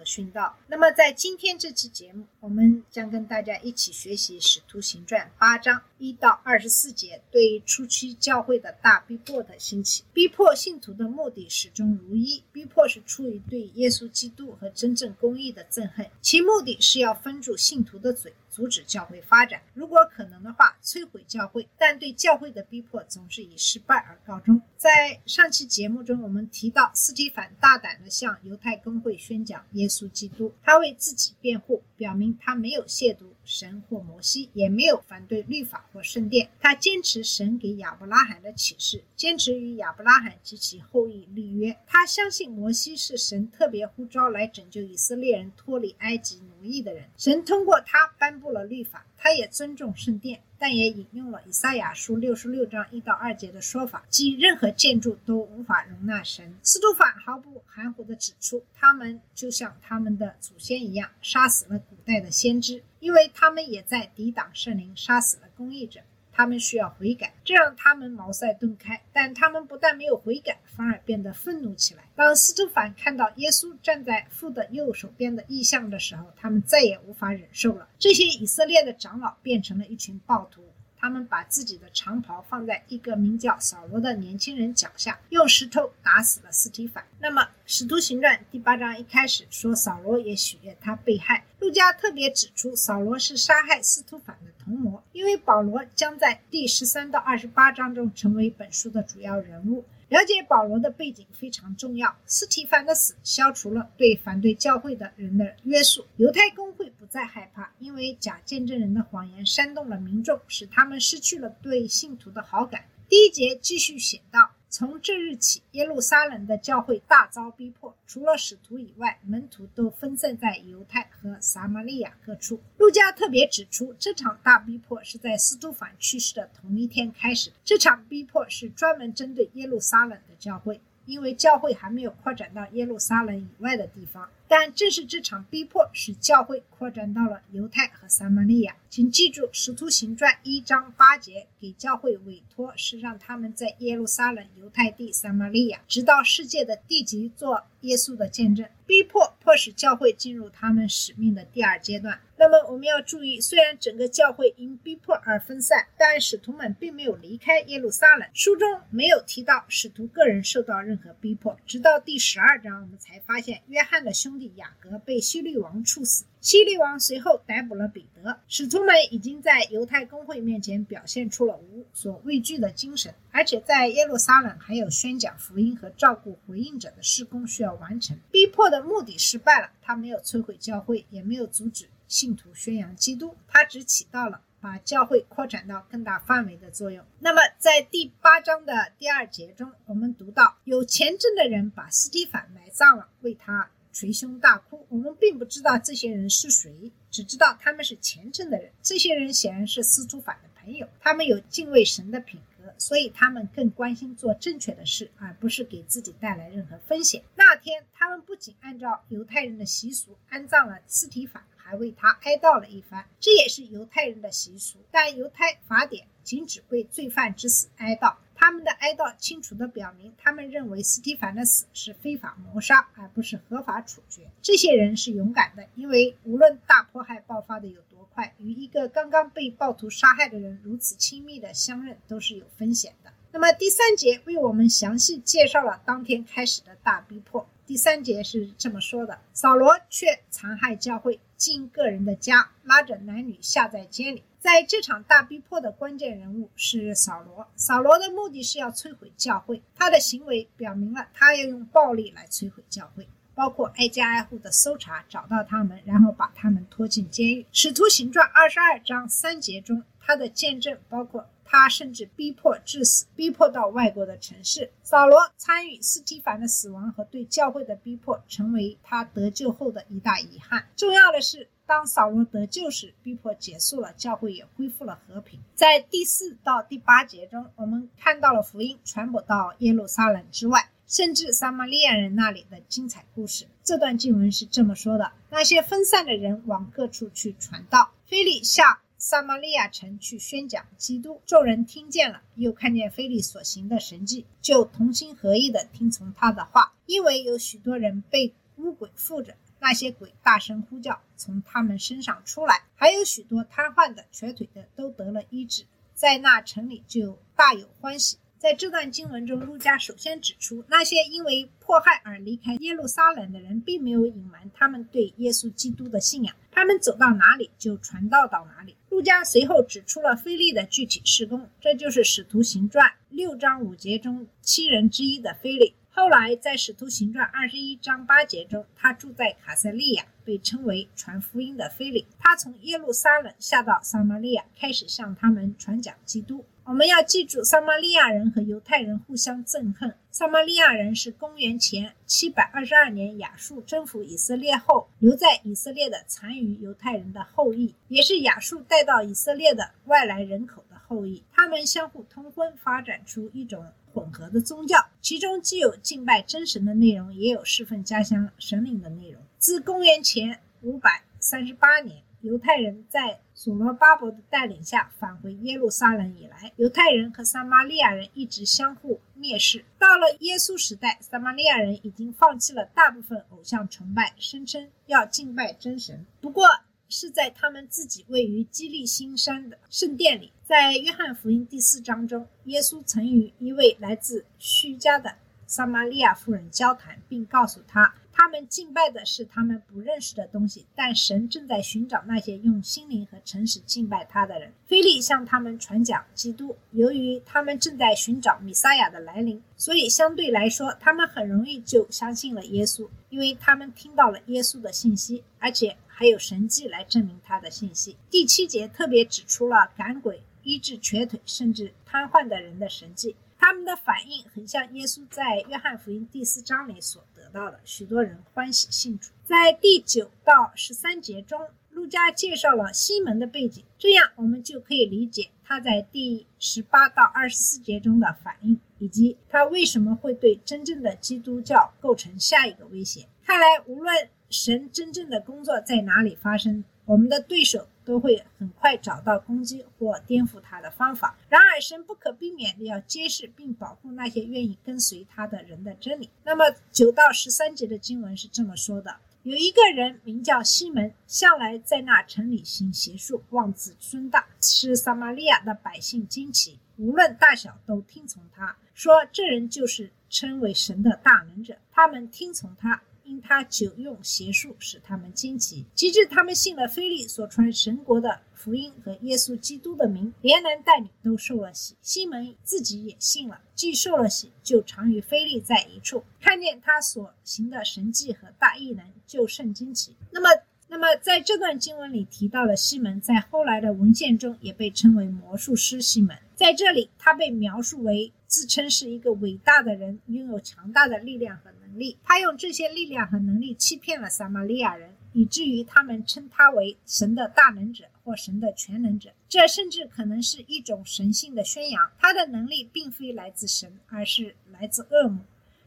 和殉道。那么在今天这期节目，我们将跟大家一起学习《使徒行传》八章一到二十四节对初期教会的大逼迫的兴起。逼迫信徒的目的始终如一，逼迫是出于对耶稣基督和真正公义的憎恨，其目的是要封住信徒的嘴，阻止教会发展。如果可能的话，摧毁教会。但对教会的逼迫总是以失败而告终。在上期节目中，我们提到斯提凡大胆地向犹太公会宣讲耶稣基督，他为自己辩护，表明他没有亵渎神或摩西，也没有反对律法或圣殿。他坚持神给亚伯拉罕的启示，坚持与亚伯拉罕及其后裔立约。他相信摩西是神特别呼召来拯救以色列人脱离埃及奴同意的人，神通过他颁布了律法。他也尊重圣殿，但也引用了以赛亚书六十六章一到二节的说法，即任何建筑都无法容纳神。司徒法毫不含糊地指出，他们就像他们的祖先一样，杀死了古代的先知，因为他们也在抵挡圣灵，杀死了公义者。他们需要悔改，这让他们茅塞顿开。但他们不但没有悔改，反而变得愤怒起来。当司徒反看到耶稣站在父的右手边的异象的时候，他们再也无法忍受了。这些以色列的长老变成了一群暴徒，他们把自己的长袍放在一个名叫扫罗的年轻人脚下，用石头打死了司提反。那么，《使徒行传》第八章一开始说扫罗也许愿他被害。路加特别指出，扫罗是杀害司徒反的同谋，因为保罗将在第十三到二十八章中成为本书的主要人物。了解保罗的背景非常重要。斯提凡的死消除了对反对教会的人的约束，犹太公会不再害怕，因为假见证人的谎言煽动了民众，使他们失去了对信徒的好感。第一节继续写道。从这日起，耶路撒冷的教会大遭逼迫，除了使徒以外，门徒都分散在犹太和撒玛利亚各处。路加特别指出，这场大逼迫是在司徒凡去世的同一天开始。这场逼迫是专门针对耶路撒冷的教会，因为教会还没有扩展到耶路撒冷以外的地方。但正是这场逼迫，使教会扩展到了犹太和撒玛利亚。请记住，《使徒行传》一章八节给教会委托是让他们在耶路撒冷、犹太地、撒玛利亚，直到世界的地极做耶稣的见证。逼迫迫使教会进入他们使命的第二阶段。那么我们要注意，虽然整个教会因逼迫而分散，但使徒们并没有离开耶路撒冷。书中没有提到使徒个人受到任何逼迫，直到第十二章，我们才发现约翰的兄弟雅各被希律王处死。希律王随后逮捕了彼得。使徒们已经在犹太公会面前表现出了无所畏惧的精神，而且在耶路撒冷还有宣讲福音和照顾回应者的施工需要完成。逼迫的目的失败了，他没有摧毁教会，也没有阻止信徒宣扬基督，他只起到了把教会扩展到更大范围的作用。那么，在第八章的第二节中，我们读到有钱证的人把斯蒂凡埋葬了，为他。捶胸大哭。我们并不知道这些人是谁，只知道他们是虔诚的人。这些人显然是司徒反的朋友，他们有敬畏神的品格，所以他们更关心做正确的事，而不是给自己带来任何风险。那天，他们不仅按照犹太人的习俗安葬了斯提法，还为他哀悼了一番，这也是犹太人的习俗。但犹太法典仅只为罪犯之死哀悼。他们的哀悼清楚地表明，他们认为斯蒂凡的死是非法谋杀，而不是合法处决。这些人是勇敢的，因为无论大迫害爆发的有多快，与一个刚刚被暴徒杀害的人如此亲密的相认都是有风险的。那么第三节为我们详细介绍了当天开始的大逼迫。第三节是这么说的：扫罗却残害教会，进个人的家，拉着男女下在监里。在这场大逼迫的关键人物是扫罗。扫罗的目的是要摧毁教会，他的行为表明了他要用暴力来摧毁教会，包括挨家挨户的搜查，找到他们，然后把他们拖进监狱。使徒行传二十二章三节中，他的见证包括。他甚至逼迫致死，逼迫到外国的城市。扫罗参与斯提凡的死亡和对教会的逼迫，成为他得救后的一大遗憾。重要的是。当扫罗得救时，逼迫结束了，教会也恢复了和平。在第四到第八节中，我们看到了福音传播到耶路撒冷之外，甚至撒玛利亚人那里的精彩故事。这段经文是这么说的：那些分散的人往各处去传道，菲利下撒玛利亚城去宣讲基督。众人听见了，又看见菲利所行的神迹，就同心合意的听从他的话，因为有许多人被污鬼附着。那些鬼大声呼叫，从他们身上出来，还有许多瘫痪的、瘸腿的都得了医治，在那城里就大有欢喜。在这段经文中，路加首先指出，那些因为迫害而离开耶路撒冷的人，并没有隐瞒他们对耶稣基督的信仰，他们走到哪里就传道到哪里。路加随后指出了菲利的具体施工，这就是《使徒行传》六章五节中七人之一的菲利。后来，在《使徒行传》二十一章八节中，他住在卡塞利亚，被称为传福音的菲利。他从耶路撒冷下到撒玛利亚，开始向他们传讲基督。我们要记住，撒玛利亚人和犹太人互相憎恨。撒玛利亚人是公元前七百二十二年亚述征服以色列后留在以色列的残余犹太人的后裔，也是亚述带到以色列的外来人口的后裔。他们相互通婚，发展出一种。混合的宗教，其中既有敬拜真神的内容，也有侍奉家乡神灵的内容。自公元前五百三十八年，犹太人在所罗巴伯的带领下返回耶路撒冷以来，犹太人和撒玛利亚人一直相互蔑视。到了耶稣时代，撒玛利亚人已经放弃了大部分偶像崇拜，声称要敬拜真神。不过，是在他们自己位于基利新山的圣殿里。在约翰福音第四章中，耶稣曾与一位来自叙加的撒玛利亚妇人交谈，并告诉他，他们敬拜的是他们不认识的东西，但神正在寻找那些用心灵和诚实敬拜他的人。菲利向他们传讲基督。由于他们正在寻找米撒亚的来临，所以相对来说，他们很容易就相信了耶稣，因为他们听到了耶稣的信息，而且。还有神迹来证明他的信息。第七节特别指出了赶鬼、医治瘸腿甚至瘫痪的人的神迹，他们的反应很像耶稣在约翰福音第四章里所得到的，许多人欢喜信主。在第九到十三节中，路加介绍了西门的背景，这样我们就可以理解他在第十八到二十四节中的反应，以及他为什么会对真正的基督教构成下一个威胁。看来，无论神真正的工作在哪里发生？我们的对手都会很快找到攻击或颠覆他的方法。然而，神不可避免地要揭示并保护那些愿意跟随他的人的真理。那么，九到十三节的经文是这么说的：有一个人名叫西门，向来在那城里行邪术，妄自尊大，使撒玛利亚的百姓惊奇，无论大小都听从他，说这人就是称为神的大能者。他们听从他。因他久用邪术，使他们惊奇，及至他们信了菲利所传神国的福音和耶稣基督的名，连男带女都受了洗。西门自己也信了，既受了洗，就常与菲利在一处，看见他所行的神迹和大异能，就甚惊奇。那么，那么在这段经文里提到了西门，在后来的文献中也被称为魔术师西门。在这里，他被描述为自称是一个伟大的人，拥有强大的力量和。力，他用这些力量和能力欺骗了撒玛利亚人，以至于他们称他为神的大能者或神的全能者。这甚至可能是一种神性的宣扬。他的能力并非来自神，而是来自恶魔。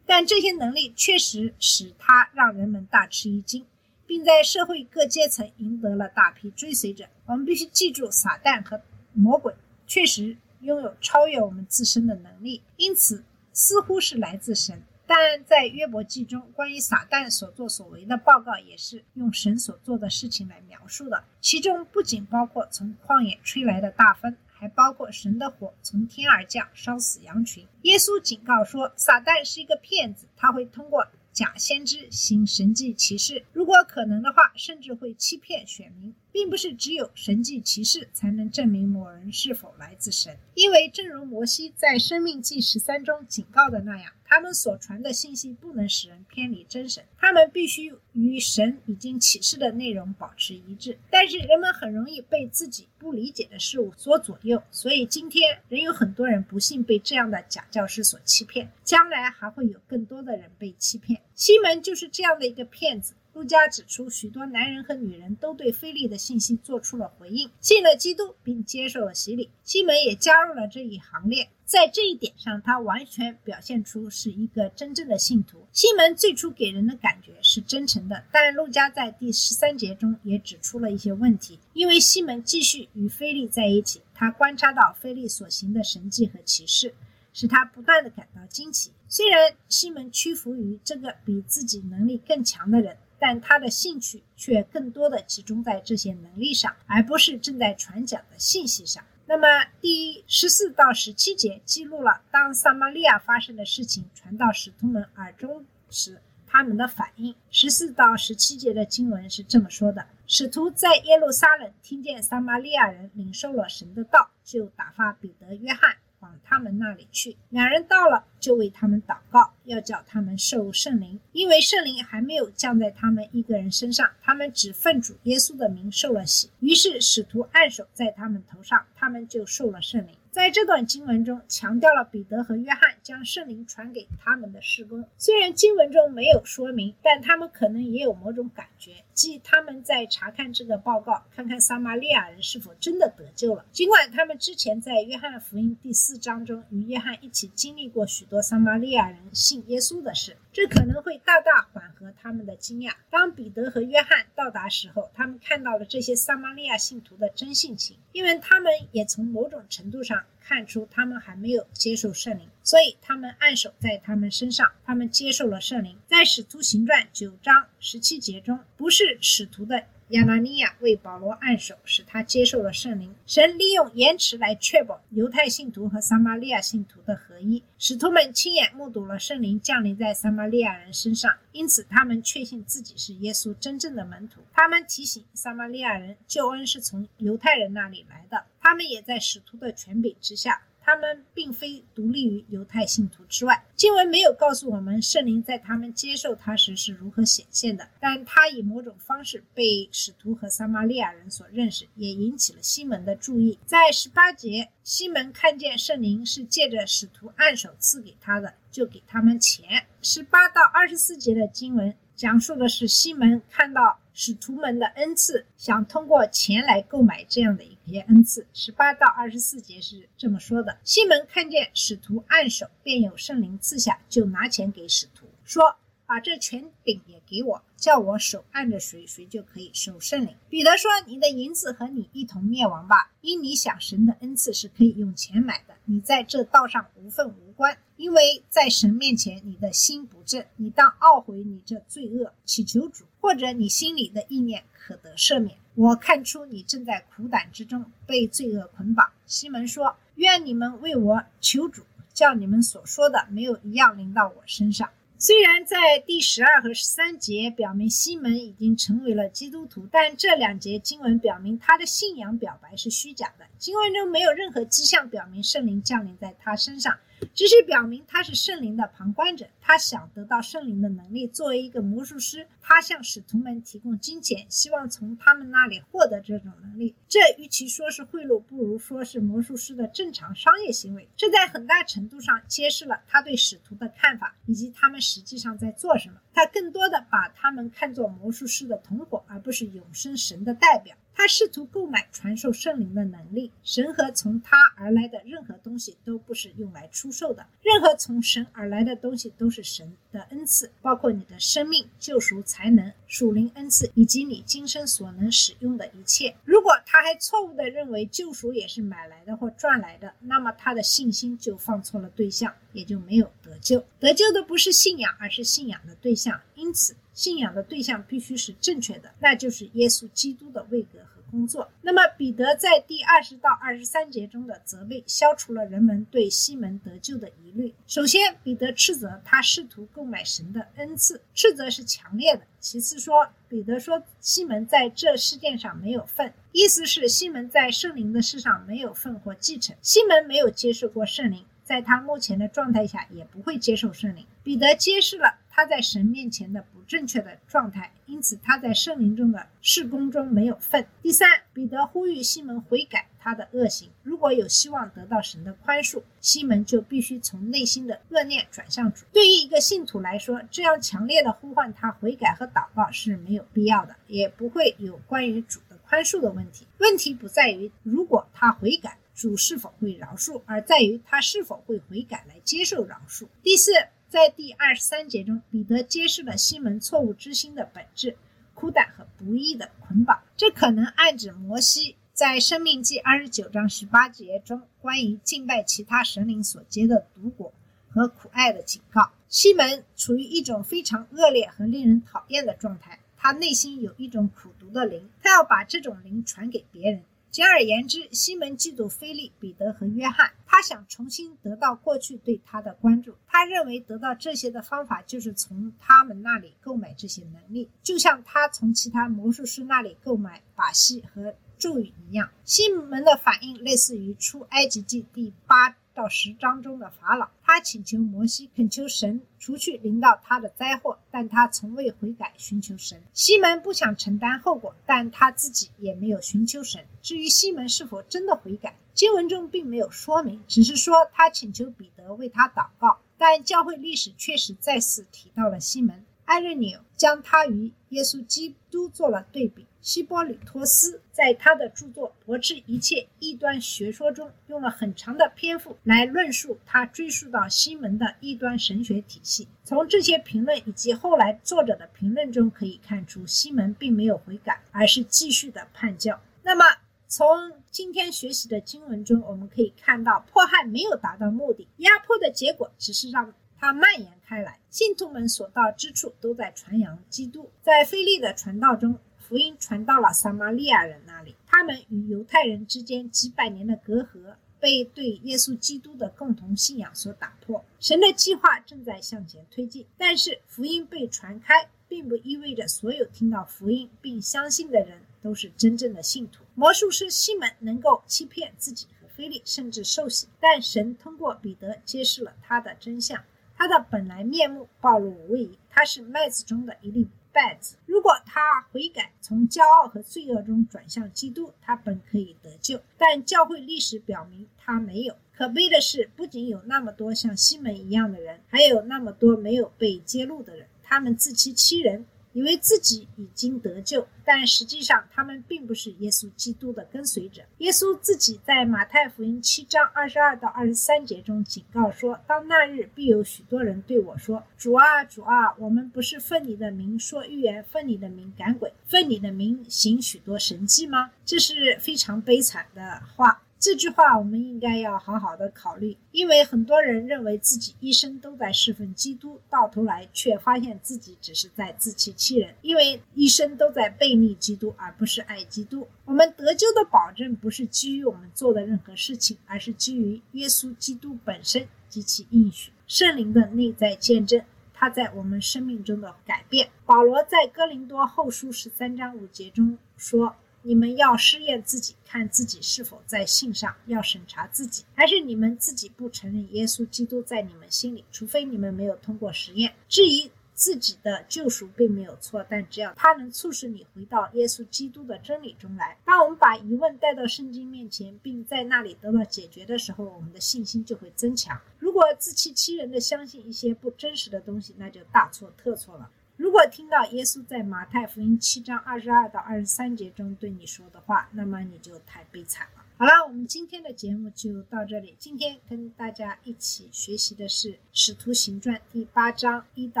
但这些能力确实使他让人们大吃一惊，并在社会各阶层赢得了大批追随者。我们必须记住，撒旦和魔鬼确实拥有超越我们自身的能力，因此似乎是来自神。但在约伯记中，关于撒旦所作所为的报告，也是用神所做的事情来描述的。其中不仅包括从旷野吹来的大风，还包括神的火从天而降，烧死羊群。耶稣警告说，撒旦是一个骗子，他会通过。假先知行神迹奇事，如果可能的话，甚至会欺骗选民，并不是只有神迹奇事才能证明某人是否来自神。因为正如摩西在《生命记》十三中警告的那样，他们所传的信息不能使人偏离真神，他们必须与神已经启示的内容保持一致。但是人们很容易被自己不理解的事物所左右，所以今天仍有很多人不幸被这样的假教师所欺骗，将来还会有更多的人被欺骗。西门就是这样的一个骗子。路加指出，许多男人和女人都对菲利的信息做出了回应，信了基督，并接受了洗礼。西门也加入了这一行列。在这一点上，他完全表现出是一个真正的信徒。西门最初给人的感觉是真诚的，但路加在第十三节中也指出了一些问题。因为西门继续与菲利在一起，他观察到菲利所行的神迹和奇事，使他不断的感到惊奇。虽然西门屈服于这个比自己能力更强的人。但他的兴趣却更多的集中在这些能力上，而不是正在传讲的信息上。那么，第十四到十七节记录了当撒玛利亚发生的事情传到使徒们耳中时，他们的反应。十四到十七节的经文是这么说的：使徒在耶路撒冷听见撒玛利亚人领受了神的道，就打发彼得、约翰。往他们那里去，两人到了，就为他们祷告，要叫他们受圣灵，因为圣灵还没有降在他们一个人身上，他们只奉主耶稣的名受了洗。于是使徒按手在他们头上，他们就受了圣灵。在这段经文中，强调了彼得和约翰将圣灵传给他们的事工。虽然经文中没有说明，但他们可能也有某种感觉，即他们在查看这个报告，看看撒玛利亚人是否真的得救了。尽管他们之前在约翰福音第四章中与约翰一起经历过许多撒玛利亚人信耶稣的事，这可能会大大缓和他们的惊讶。当彼得和约翰到达时候，他们看到了这些撒玛利亚信徒的真性情，因为他们也从某种程度上。看出他们还没有接受圣灵，所以他们按手在他们身上，他们接受了圣灵。在使徒行传九章十七节中，不是使徒的亚拿尼亚为保罗按手，使他接受了圣灵。神利用延迟来确保犹太信徒和撒玛利亚信徒的合一。使徒们亲眼目睹了圣灵降临在撒玛利亚人身上，因此他们确信自己是耶稣真正的门徒。他们提醒撒玛利亚人，救恩是从犹太人那里来的。他们也在使徒的权柄之下，他们并非独立于犹太信徒之外。经文没有告诉我们圣灵在他们接受他时是如何显现的，但他以某种方式被使徒和撒玛利亚人所认识，也引起了西门的注意。在十八节，西门看见圣灵是借着使徒按手赐给他的，就给他们钱。十八到二十四节的经文讲述的是西门看到。使徒们的恩赐，想通过钱来购买这样的一些恩赐。十八到二十四节是这么说的：西门看见使徒按手，便有圣灵赐下，就拿钱给使徒，说：“把这权柄也给我，叫我手按着谁，谁就可以受圣灵。”彼得说：“你的银子和你一同灭亡吧，因你想神的恩赐是可以用钱买的，你在这道上无份无关，因为在神面前你的心不正，你当懊悔你这罪恶，祈求主。”或者你心里的意念可得赦免。我看出你正在苦胆之中被罪恶捆绑。西门说：“愿你们为我求主，叫你们所说的没有一样临到我身上。”虽然在第十二和十三节表明西门已经成为了基督徒，但这两节经文表明他的信仰表白是虚假的。经文中没有任何迹象表明圣灵降临在他身上。只是表明他是圣灵的旁观者，他想得到圣灵的能力。作为一个魔术师，他向使徒们提供金钱，希望从他们那里获得这种能力。这与其说是贿赂，不如说是魔术师的正常商业行为。这在很大程度上揭示了他对使徒的看法，以及他们实际上在做什么。他更多的把他们看作魔术师的同伙，而不是永生神的代表。他试图购买传授圣灵的能力。神和从他而来的任何东西都不是用来出售的。任何从神而来的东西都是神的恩赐，包括你的生命、救赎、才能、属灵恩赐以及你今生所能使用的一切。如果他还错误地认为救赎也是买来的或赚来的，那么他的信心就放错了对象，也就没有得救。得救的不是信仰，而是信仰的对象。因此。信仰的对象必须是正确的，那就是耶稣基督的位格和工作。那么，彼得在第二十到二十三节中的责备，消除了人们对西门得救的疑虑。首先，彼得斥责他试图购买神的恩赐，斥责是强烈的。其次说，彼得说西门在这事件上没有份，意思是西门在圣灵的事上没有份或继承。西门没有接受过圣灵。在他目前的状态下也不会接受圣灵。彼得揭示了他在神面前的不正确的状态，因此他在圣灵中的事工中没有份。第三，彼得呼吁西门悔改他的恶行。如果有希望得到神的宽恕，西门就必须从内心的恶念转向主。对于一个信徒来说，这样强烈的呼唤他悔改和祷告是没有必要的，也不会有关于主的宽恕的问题。问题不在于如果他悔改。主是否会饶恕，而在于他是否会悔改来接受饶恕。第四，在第二十三节中，彼得揭示了西门错误之心的本质：苦胆和不义的捆绑。这可能暗指摩西在《生命记》二十九章十八节中关于敬拜其他神灵所结的毒果和苦爱的警告。西门处于一种非常恶劣和令人讨厌的状态，他内心有一种苦毒的灵，他要把这种灵传给别人。简而言之，西门嫉妒菲利、彼得和约翰，他想重新得到过去对他的关注。他认为得到这些的方法就是从他们那里购买这些能力，就像他从其他魔术师那里购买把戏和咒语一样。西门的反应类似于出埃及记第八。到十章中的法老，他请求摩西恳求神除去临到他的灾祸，但他从未悔改寻求神。西门不想承担后果，但他自己也没有寻求神。至于西门是否真的悔改，经文中并没有说明，只是说他请求彼得为他祷告。但教会历史确实再次提到了西门。艾瑞纽将他与耶稣基督做了对比。希波吕托斯在他的著作《驳斥一切异端学说》中，用了很长的篇幅来论述他追溯到西门的异端神学体系。从这些评论以及后来作者的评论中可以看出，西门并没有悔改，而是继续的叛教。那么，从今天学习的经文中，我们可以看到，迫害没有达到目的，压迫的结果只是让它蔓延开来。信徒们所到之处都在传扬基督，在菲利的传道中。福音传到了撒玛利亚人那里，他们与犹太人之间几百年的隔阂被对耶稣基督的共同信仰所打破。神的计划正在向前推进，但是福音被传开，并不意味着所有听到福音并相信的人都是真正的信徒。魔术师西门能够欺骗自己和菲利，甚至受洗，但神通过彼得揭示了他的真相，他的本来面目暴露无遗，他是麦子中的一粒。败子，如果他悔改，从骄傲和罪恶中转向基督，他本可以得救。但教会历史表明他没有。可悲的是，不仅有那么多像西门一样的人，还有那么多没有被揭露的人，他们自欺欺人。以为自己已经得救，但实际上他们并不是耶稣基督的跟随者。耶稣自己在马太福音七章二十二到二十三节中警告说：“当那日，必有许多人对我说：‘主啊，主啊，我们不是奉你的名说预言，奉你的名赶鬼，奉你的名行许多神迹吗？’这是非常悲惨的话。”这句话我们应该要好好的考虑，因为很多人认为自己一生都在侍奉基督，到头来却发现自己只是在自欺欺人，因为一生都在背逆基督，而不是爱基督。我们得救的保证不是基于我们做的任何事情，而是基于耶稣基督本身及其应许、圣灵的内在见证，他在我们生命中的改变。保罗在哥林多后书十三章五节中说。你们要试验自己，看自己是否在信上要审查自己，还是你们自己不承认耶稣基督在你们心里？除非你们没有通过实验质疑自己的救赎，并没有错。但只要它能促使你回到耶稣基督的真理中来，当我们把疑问带到圣经面前，并在那里得到解决的时候，我们的信心就会增强。如果自欺欺人的相信一些不真实的东西，那就大错特错了。如果听到耶稣在马太福音七章二十二到二十三节中对你说的话，那么你就太悲惨了。好了，我们今天的节目就到这里。今天跟大家一起学习的是《使徒行传》第八章一到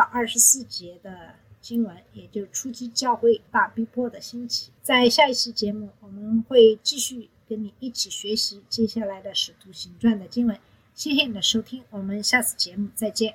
二十四节的经文，也就是初期教会大逼迫的兴起。在下一期节目，我们会继续跟你一起学习接下来的《使徒行传》的经文。谢谢你的收听，我们下次节目再见。